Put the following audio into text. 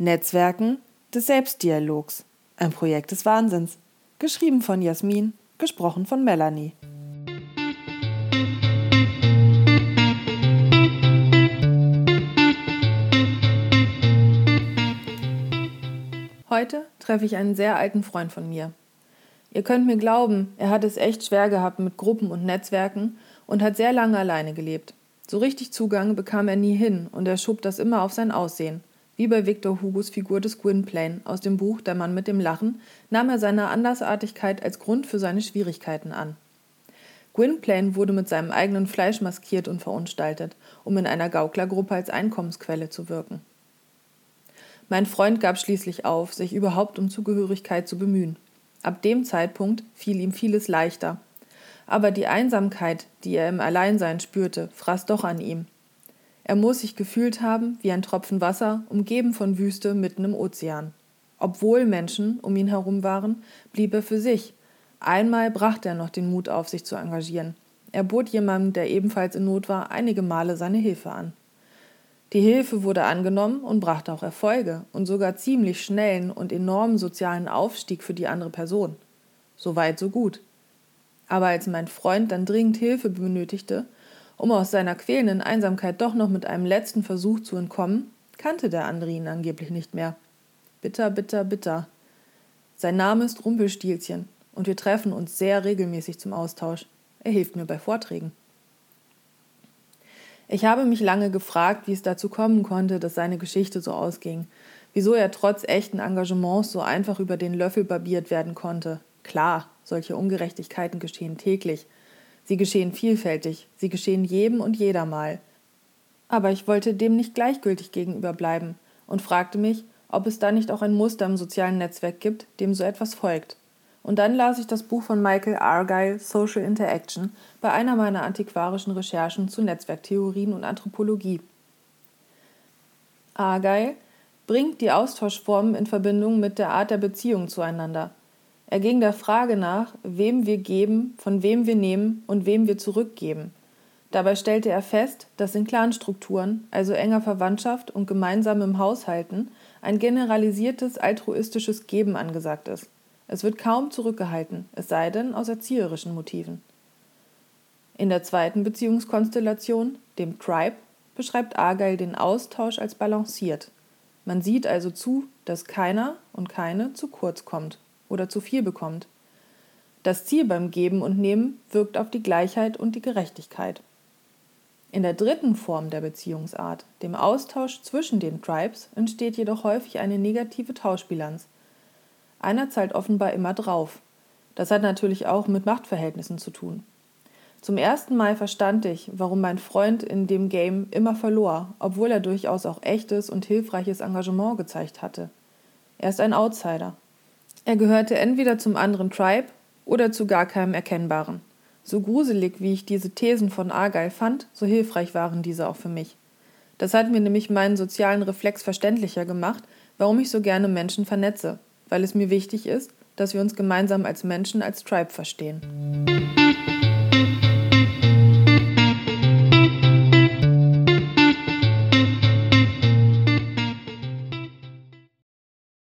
Netzwerken des Selbstdialogs. Ein Projekt des Wahnsinns. Geschrieben von Jasmin, gesprochen von Melanie. Heute treffe ich einen sehr alten Freund von mir. Ihr könnt mir glauben, er hat es echt schwer gehabt mit Gruppen und Netzwerken und hat sehr lange alleine gelebt. So richtig Zugang bekam er nie hin und er schob das immer auf sein Aussehen. Wie bei Victor Hugos Figur des Gwynplaine aus dem Buch Der Mann mit dem Lachen nahm er seine Andersartigkeit als Grund für seine Schwierigkeiten an. Gwynplaine wurde mit seinem eigenen Fleisch maskiert und verunstaltet, um in einer Gauklergruppe als Einkommensquelle zu wirken. Mein Freund gab schließlich auf, sich überhaupt um Zugehörigkeit zu bemühen. Ab dem Zeitpunkt fiel ihm vieles leichter. Aber die Einsamkeit, die er im Alleinsein spürte, fraß doch an ihm. Er muss sich gefühlt haben wie ein Tropfen Wasser, umgeben von Wüste mitten im Ozean. Obwohl Menschen um ihn herum waren, blieb er für sich. Einmal brachte er noch den Mut auf, sich zu engagieren. Er bot jemandem, der ebenfalls in Not war, einige Male seine Hilfe an. Die Hilfe wurde angenommen und brachte auch Erfolge und sogar ziemlich schnellen und enormen sozialen Aufstieg für die andere Person. So weit, so gut. Aber als mein Freund dann dringend Hilfe benötigte, um aus seiner quälenden Einsamkeit doch noch mit einem letzten Versuch zu entkommen, kannte der andere ihn angeblich nicht mehr. Bitter, bitter, bitter. Sein Name ist Rumpelstilzchen und wir treffen uns sehr regelmäßig zum Austausch. Er hilft mir bei Vorträgen. Ich habe mich lange gefragt, wie es dazu kommen konnte, dass seine Geschichte so ausging, wieso er trotz echten Engagements so einfach über den Löffel barbiert werden konnte. Klar, solche Ungerechtigkeiten geschehen täglich, Sie geschehen vielfältig, sie geschehen jedem und jeder mal. Aber ich wollte dem nicht gleichgültig gegenüber bleiben und fragte mich, ob es da nicht auch ein Muster im sozialen Netzwerk gibt, dem so etwas folgt. Und dann las ich das Buch von Michael Argyle Social Interaction bei einer meiner antiquarischen Recherchen zu Netzwerktheorien und Anthropologie. Argyle bringt die Austauschformen in Verbindung mit der Art der Beziehung zueinander. Er ging der Frage nach, wem wir geben, von wem wir nehmen und wem wir zurückgeben. Dabei stellte er fest, dass in Clanstrukturen, also enger Verwandtschaft und gemeinsamem Haushalten, ein generalisiertes altruistisches Geben angesagt ist. Es wird kaum zurückgehalten, es sei denn aus erzieherischen Motiven. In der zweiten Beziehungskonstellation, dem Tribe, beschreibt Argyle den Austausch als balanciert. Man sieht also zu, dass keiner und keine zu kurz kommt oder zu viel bekommt. Das Ziel beim Geben und Nehmen wirkt auf die Gleichheit und die Gerechtigkeit. In der dritten Form der Beziehungsart, dem Austausch zwischen den Tribes, entsteht jedoch häufig eine negative Tauschbilanz. Einer zahlt offenbar immer drauf. Das hat natürlich auch mit Machtverhältnissen zu tun. Zum ersten Mal verstand ich, warum mein Freund in dem Game immer verlor, obwohl er durchaus auch echtes und hilfreiches Engagement gezeigt hatte. Er ist ein Outsider, er gehörte entweder zum anderen Tribe oder zu gar keinem Erkennbaren. So gruselig, wie ich diese Thesen von Argyle fand, so hilfreich waren diese auch für mich. Das hat mir nämlich meinen sozialen Reflex verständlicher gemacht, warum ich so gerne Menschen vernetze, weil es mir wichtig ist, dass wir uns gemeinsam als Menschen als Tribe verstehen.